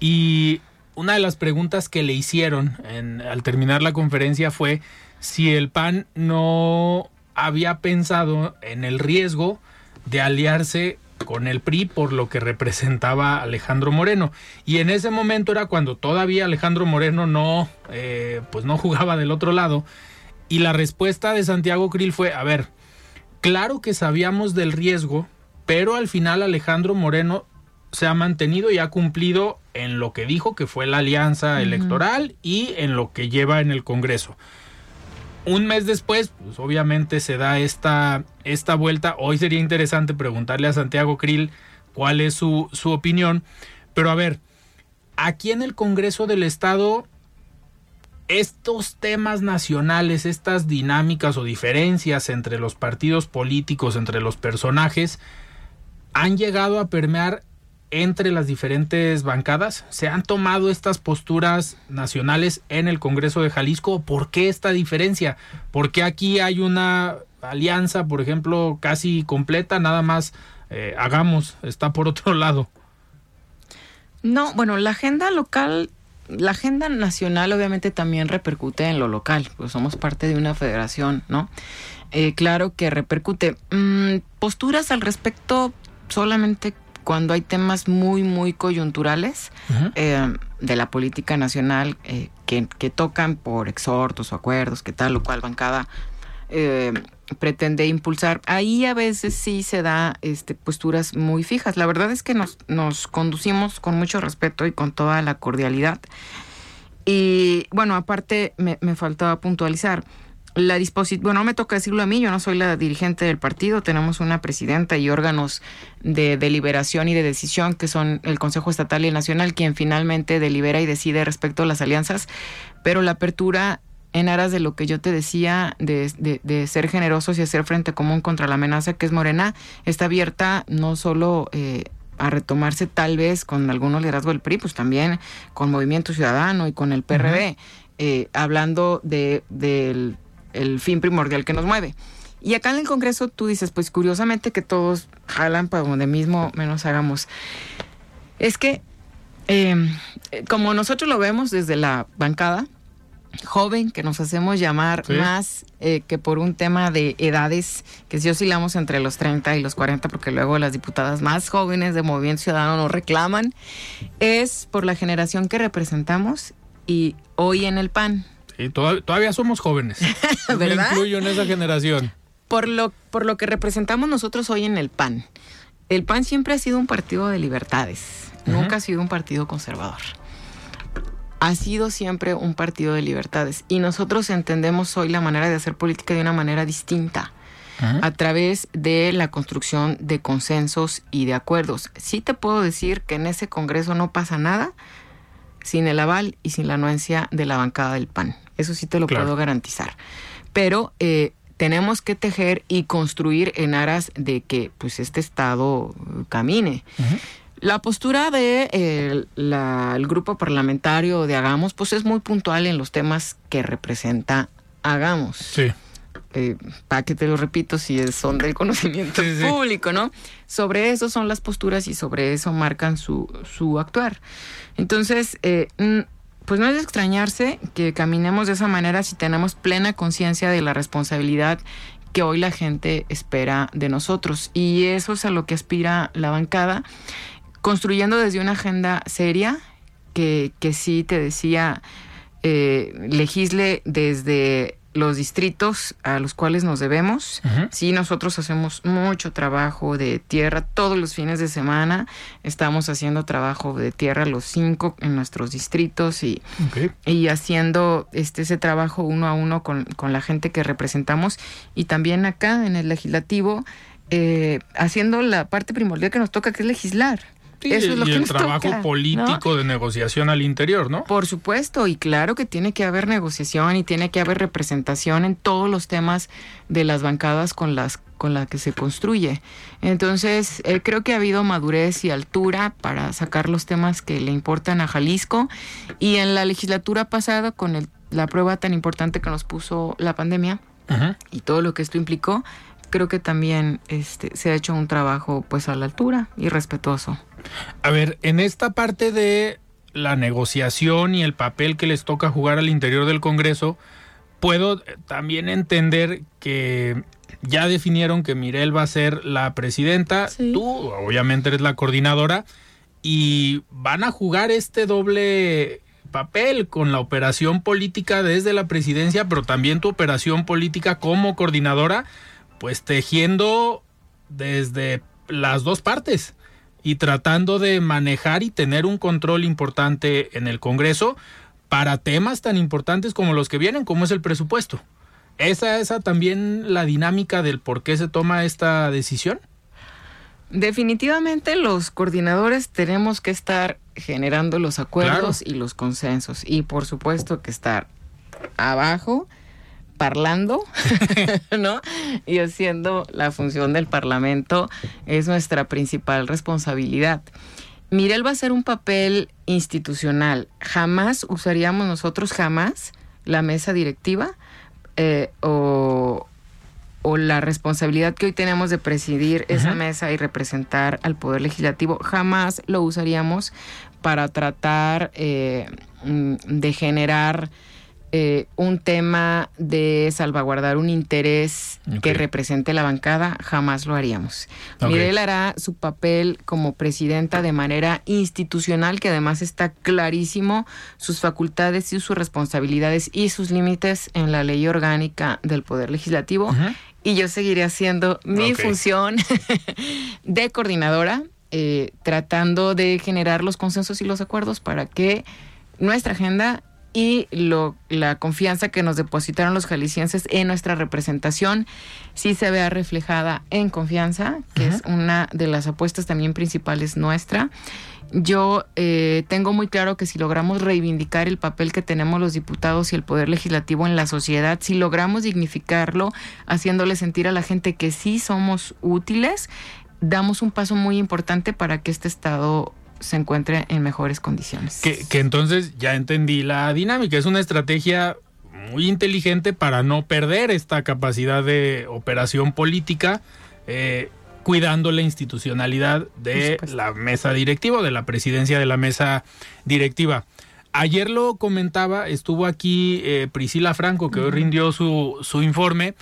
y una de las preguntas que le hicieron al terminar la conferencia fue si el PAN no había pensado en el riesgo de aliarse con el PRI por lo que representaba Alejandro Moreno. Y en ese momento era cuando todavía Alejandro Moreno no, eh, pues no jugaba del otro lado. Y la respuesta de Santiago Krill fue, a ver, claro que sabíamos del riesgo, pero al final Alejandro Moreno se ha mantenido y ha cumplido en lo que dijo que fue la alianza electoral y en lo que lleva en el Congreso. Un mes después, pues obviamente se da esta, esta vuelta. Hoy sería interesante preguntarle a Santiago Krill cuál es su, su opinión. Pero a ver, aquí en el Congreso del Estado, estos temas nacionales, estas dinámicas o diferencias entre los partidos políticos, entre los personajes, han llegado a permear entre las diferentes bancadas? ¿Se han tomado estas posturas nacionales en el Congreso de Jalisco? ¿Por qué esta diferencia? ¿Por qué aquí hay una alianza, por ejemplo, casi completa, nada más eh, hagamos, está por otro lado? No, bueno, la agenda local la agenda nacional obviamente también repercute en lo local, pues somos parte de una federación, ¿no? Eh, claro que repercute. Mm, posturas al respecto solamente cuando hay temas muy, muy coyunturales eh, de la política nacional eh, que, que, tocan por exhortos o acuerdos, que tal o cual bancada eh, pretende impulsar. Ahí a veces sí se da este, posturas muy fijas. La verdad es que nos, nos conducimos con mucho respeto y con toda la cordialidad. Y bueno, aparte me, me faltaba puntualizar la disposición, bueno, no me toca decirlo a mí, yo no soy la dirigente del partido, tenemos una presidenta y órganos de deliberación y de decisión que son el Consejo Estatal y el Nacional, quien finalmente delibera y decide respecto a las alianzas, pero la apertura en aras de lo que yo te decía, de, de, ser generosos y hacer frente común contra la amenaza que es Morena, está abierta no solo eh, a retomarse tal vez con algunos liderazgo del PRI, pues también con Movimiento Ciudadano y con el PRD, eh, hablando de, del el fin primordial que nos mueve. Y acá en el Congreso tú dices, pues curiosamente que todos jalan para donde mismo menos hagamos. Es que, em, como nosotros lo vemos desde la bancada, joven, que nos hacemos llamar más eh, que por un tema de edades, que si oscilamos entre los 30 y los 40, porque luego las diputadas más jóvenes de Movimiento Ciudadano nos reclaman, es por la generación que representamos y hoy en el PAN y todavía, somos jóvenes. ¿Verdad? Me incluyo en esa generación. Por lo, por lo que representamos nosotros hoy en el PAN. El PAN siempre ha sido un partido de libertades, nunca ha sido un partido conservador. Ha sido siempre un partido de libertades y nosotros entendemos hoy la manera de hacer política de una manera distinta a través de la construcción de consensos y de acuerdos. Sí te puedo decir que en ese Congreso no pasa nada sin el aval y sin la anuencia de la bancada del PAN. Eso sí te lo puedo garantizar. Pero eh, tenemos que tejer y construir en aras de que pues este Estado camine. La postura de el grupo parlamentario de Hagamos, pues es muy puntual en los temas que representa Hagamos. Sí. Eh, para que te lo repito, si son del conocimiento público, ¿no? Sobre eso son las posturas y sobre eso marcan su, su actuar. Entonces, eh, pues no es de extrañarse que caminemos de esa manera si tenemos plena conciencia de la responsabilidad que hoy la gente espera de nosotros. Y eso es a lo que aspira la bancada, construyendo desde una agenda seria, que, que sí te decía, eh, legisle desde los distritos a los cuales nos debemos. Sí, nosotros hacemos mucho trabajo de tierra todos los fines de semana. Estamos haciendo trabajo de tierra los cinco en nuestros distritos y, y haciendo este, ese trabajo uno a uno con, con, la gente que representamos. Y también acá en el legislativo, eh, haciendo la parte primordial que nos toca, que es legislar. Eso es lo y el trabajo político de negociación al interior, ¿no? Por supuesto, y claro que tiene que haber negociación y tiene que haber representación en todos los temas de las bancadas con las con las que se construye. Entonces, eh, creo que ha habido madurez y altura para sacar los temas que le importan a Jalisco y en la legislatura pasada con el, la prueba tan importante que nos puso la pandemia y todo lo que esto implicó, creo que también este, se ha hecho un trabajo pues a la altura y respetuoso. A ver, en esta parte de la negociación y el papel que les toca jugar al interior del Congreso, puedo también entender que ya definieron que Mirel va a ser la presidenta, tú obviamente eres la coordinadora y van a jugar este doble papel con la operación política desde la presidencia, pero también tu operación política como coordinadora, pues tejiendo desde las dos partes y tratando de manejar y tener un control importante en el Congreso para temas tan importantes como los que vienen, como es el presupuesto. ¿Esa es también la dinámica del por qué se toma esta decisión? Definitivamente los coordinadores tenemos que estar generando los acuerdos y los consensos y por supuesto que estar abajo parlando, ¿no? Y haciendo la función del Parlamento es nuestra principal responsabilidad. Mirel va a ser un papel institucional. Jamás usaríamos nosotros, jamás, la mesa directiva eh, o, o la responsabilidad que hoy tenemos de presidir esa mesa y representar al Poder Legislativo, jamás lo usaríamos para tratar eh, mm, de generar eh, un tema de salvaguardar un interés que represente la bancada, jamás lo haríamos. Mirel hará su papel como presidenta de manera institucional, que además está clarísimo sus facultades y sus responsabilidades y sus límites en la ley orgánica del Poder Legislativo. Y yo seguiré haciendo mi función de coordinadora, eh, tratando de generar los consensos y los acuerdos para que nuestra agenda y lo, la confianza que nos depositaron los jaliscienses en nuestra representación sí se vea reflejada en confianza, que es una de las apuestas también principales nuestra. Yo eh, tengo muy claro que si logramos reivindicar el papel que tenemos los diputados y el poder legislativo en la sociedad, si logramos dignificarlo, haciéndole sentir a la gente que sí somos útiles, damos un paso muy importante para que este Estado se encuentre en mejores condiciones. Que, entonces ya entendí la dinámica, es una estrategia muy inteligente para no perder esta capacidad de operación política, eh, cuidando la institucionalidad de la mesa directiva, de la presidencia de la mesa directiva. Ayer lo comentaba, estuvo aquí eh, Priscila Franco, que hoy rindió su, su informe,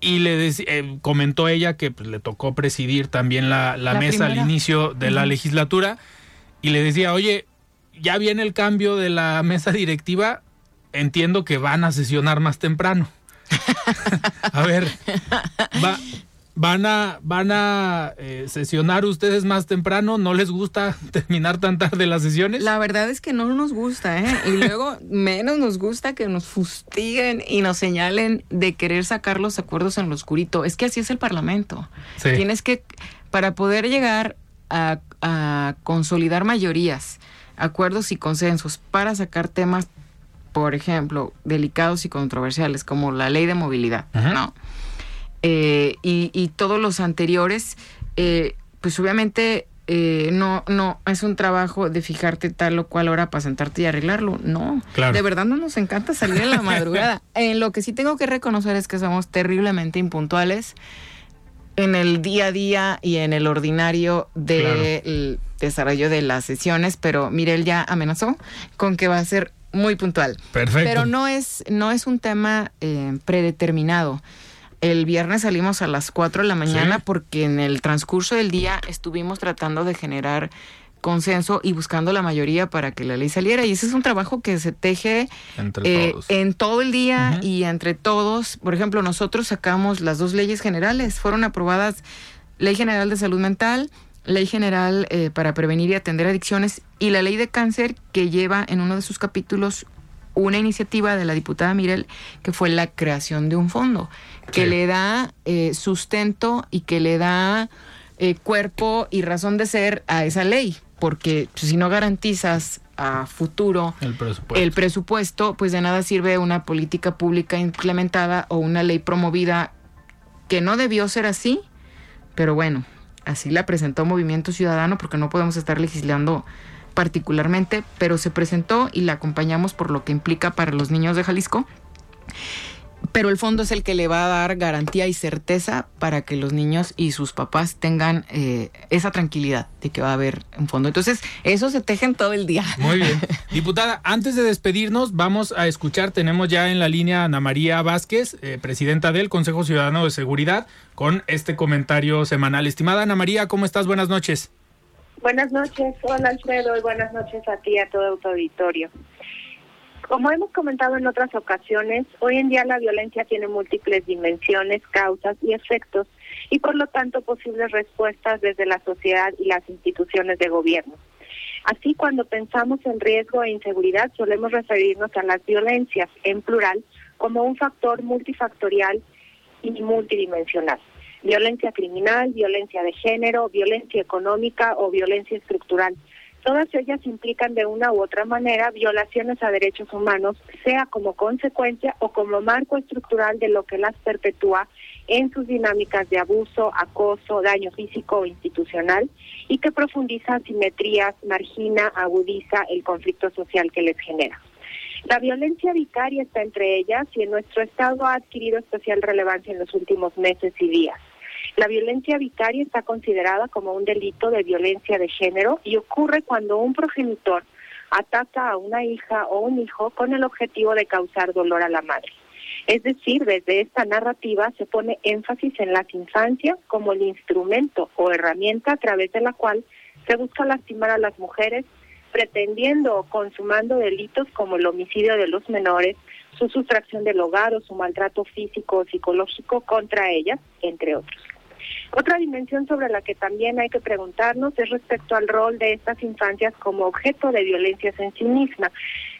y le eh, comentó ella que pues, le tocó presidir también la, mesa al inicio de la legislatura y le decía, oye, ya viene el cambio de la mesa directiva, entiendo que van a sesionar más temprano. a ver, va, van a, van a eh, sesionar ustedes más temprano, ¿no les gusta terminar tan tarde las sesiones? La verdad es que no nos gusta, ¿eh? Y luego menos nos gusta que nos fustiguen y nos señalen de querer sacar los acuerdos en lo oscurito. Es que así es el Parlamento. Tienes que, para poder llegar a, a consolidar mayorías, acuerdos y consensos para sacar temas por ejemplo, delicados y controversiales como la ley de movilidad, ¿no? Eh, y, todos los anteriores, eh, pues obviamente eh, no, no es un trabajo de fijarte tal o cual hora para sentarte y arreglarlo. No, de verdad no nos encanta salir en la madrugada. en lo que sí tengo que reconocer es que somos terriblemente impuntuales en el día a día y en el ordinario del desarrollo de las sesiones, pero Mirel ya amenazó con que va a ser muy puntual. Perfecto. Pero no es, no es un tema predeterminado. El viernes salimos a las 4 de la mañana porque en el transcurso del día estuvimos tratando de generar consenso y buscando la mayoría para que la ley saliera. Y ese es un trabajo que se teje eh, en todo el día y entre todos. Por ejemplo, nosotros sacamos las dos leyes generales. Fueron aprobadas Ley General de Salud Mental, Ley General eh, para Prevenir y Atender Adicciones y la Ley de Cáncer que lleva en uno de sus capítulos una iniciativa de la diputada Mirel que fue la creación de un fondo que le da eh, sustento y que le da eh, cuerpo y razón de ser a esa ley, porque si no garantizas a futuro el presupuesto. pues de nada sirve una política pública implementada o una ley promovida que no debió ser así, pero bueno, así la presentó Movimiento Ciudadano porque no podemos estar legislando particularmente, pero se presentó y la acompañamos por lo que implica para los niños de Jalisco pero el fondo es el que le va a dar garantía y certeza para que los niños y sus papás tengan eh, esa tranquilidad de que va a haber un fondo. Entonces, eso se tejen todo el día. Muy bien. Diputada, antes de despedirnos, vamos a escuchar, tenemos ya en la línea a Ana María Vázquez, eh, presidenta del Consejo Ciudadano de Seguridad, con este comentario semanal. Estimada Ana María, ¿cómo estás? Buenas noches. Buenas noches, hola Alfredo, y buenas noches a ti y a todo tu auditorio. Como hemos comentado en otras ocasiones, hoy en día la violencia tiene múltiples dimensiones, causas y efectos, y por lo tanto posibles respuestas desde la sociedad y las instituciones de gobierno. Así, cuando pensamos en riesgo e inseguridad, solemos referirnos a las violencias, en plural, como un factor multifactorial y multidimensional. Violencia criminal, violencia de género, violencia económica o violencia estructural Todas ellas implican de una u otra manera violaciones a derechos humanos, sea como consecuencia o como marco estructural de lo que las perpetúa en sus dinámicas de abuso, acoso, daño físico o institucional y que profundiza asimetrías, margina, agudiza el conflicto social que les genera. La violencia vicaria está entre ellas y en nuestro estado ha adquirido especial relevancia en los últimos meses y días. La violencia vicaria está considerada como un delito de violencia de género y ocurre cuando un progenitor ataca a una hija o un hijo con el objetivo de causar dolor a la madre. Es decir, desde esta narrativa se pone énfasis en las infancias como el instrumento o herramienta a través de la cual se busca lastimar a las mujeres, pretendiendo o consumando delitos como el homicidio de los menores, su sustracción del hogar o su maltrato físico o psicológico contra ellas, entre otros. Otra dimensión sobre la que también hay que preguntarnos es respecto al rol de estas infancias como objeto de violencias en sí misma,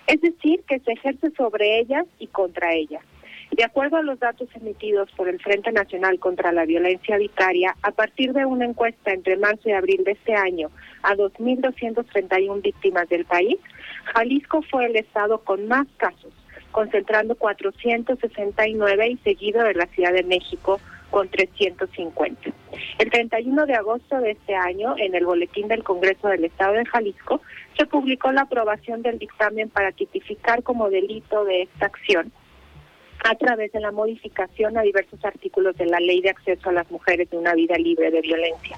es decir, que se ejerce sobre ellas y contra ellas. De acuerdo a los datos emitidos por el Frente Nacional contra la Violencia Vicaria, a partir de una encuesta entre marzo y abril de este año a 2.231 víctimas del país, Jalisco fue el estado con más casos, concentrando 469 y seguido de la Ciudad de México con 350. El 31 de agosto de este año, en el Boletín del Congreso del Estado de Jalisco, se publicó la aprobación del dictamen para tipificar como delito de esta acción a través de la modificación a diversos artículos de la Ley de Acceso a las Mujeres de una Vida Libre de Violencia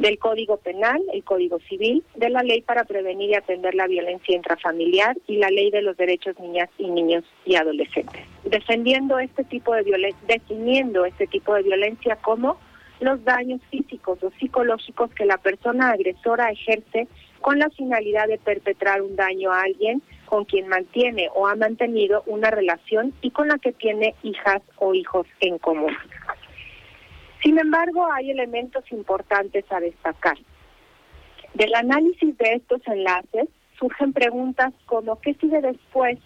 del Código Penal, el Código Civil, de la Ley para Prevenir y Atender la Violencia Intrafamiliar y la Ley de los Derechos Niñas y Niños y Adolescentes, defendiendo este tipo de violencia, definiendo este tipo de violencia como los daños físicos o psicológicos que la persona agresora ejerce con la finalidad de perpetrar un daño a alguien con quien mantiene o ha mantenido una relación y con la que tiene hijas o hijos en común. Sin embargo, hay elementos importantes a destacar. Del análisis de estos enlaces surgen preguntas como qué sigue después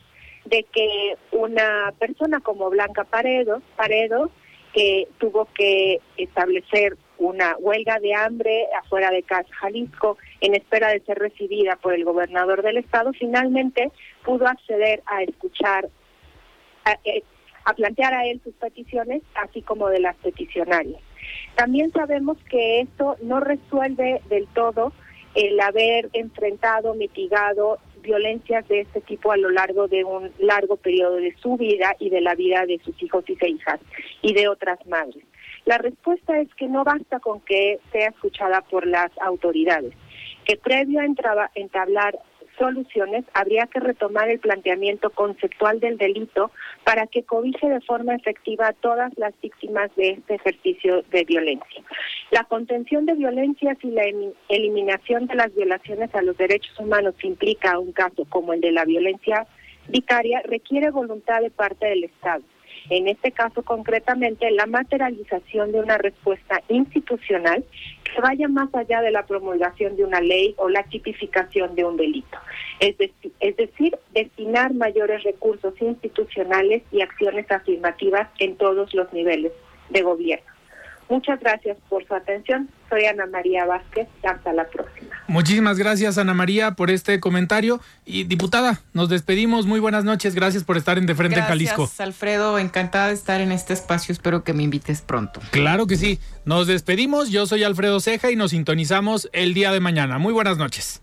de que una persona como Blanca Paredo, Paredo que tuvo que establecer una huelga de hambre afuera de Casa Jalisco en espera de ser recibida por el gobernador del estado, finalmente pudo acceder a escuchar, eh, a plantear a él sus peticiones, así como de las peticionarias. También sabemos que esto no resuelve del todo el haber enfrentado, mitigado violencias de este tipo a lo largo de un largo periodo de su vida y de la vida de sus hijos y hijas y de otras madres. La respuesta es que no basta con que sea escuchada por las autoridades, que previo a entablar soluciones, habría que retomar el planteamiento conceptual del delito para que cobije de forma efectiva a todas las víctimas de este ejercicio de violencia. La contención de violencias y la eliminación de las violaciones a los derechos humanos implica un caso como el de la violencia vicaria requiere voluntad de parte del Estado en este caso concretamente la materialización de una respuesta institucional que vaya más allá de la promulgación de una ley o la tipificación de un delito. Es, es decir, destinar mayores recursos institucionales y acciones afirmativas en todos los niveles de gobierno. Muchas gracias por su atención. Soy Ana María Vázquez. Hasta la próxima. Muchísimas gracias, Ana María, por este comentario. Y diputada, nos despedimos. Muy buenas noches. Gracias por estar en De Frente en Jalisco. Gracias, Alfredo. Encantada de estar en este espacio. Espero que me invites pronto. Claro que sí. Nos despedimos. Yo soy Alfredo Ceja y nos sintonizamos el día de mañana. Muy buenas noches.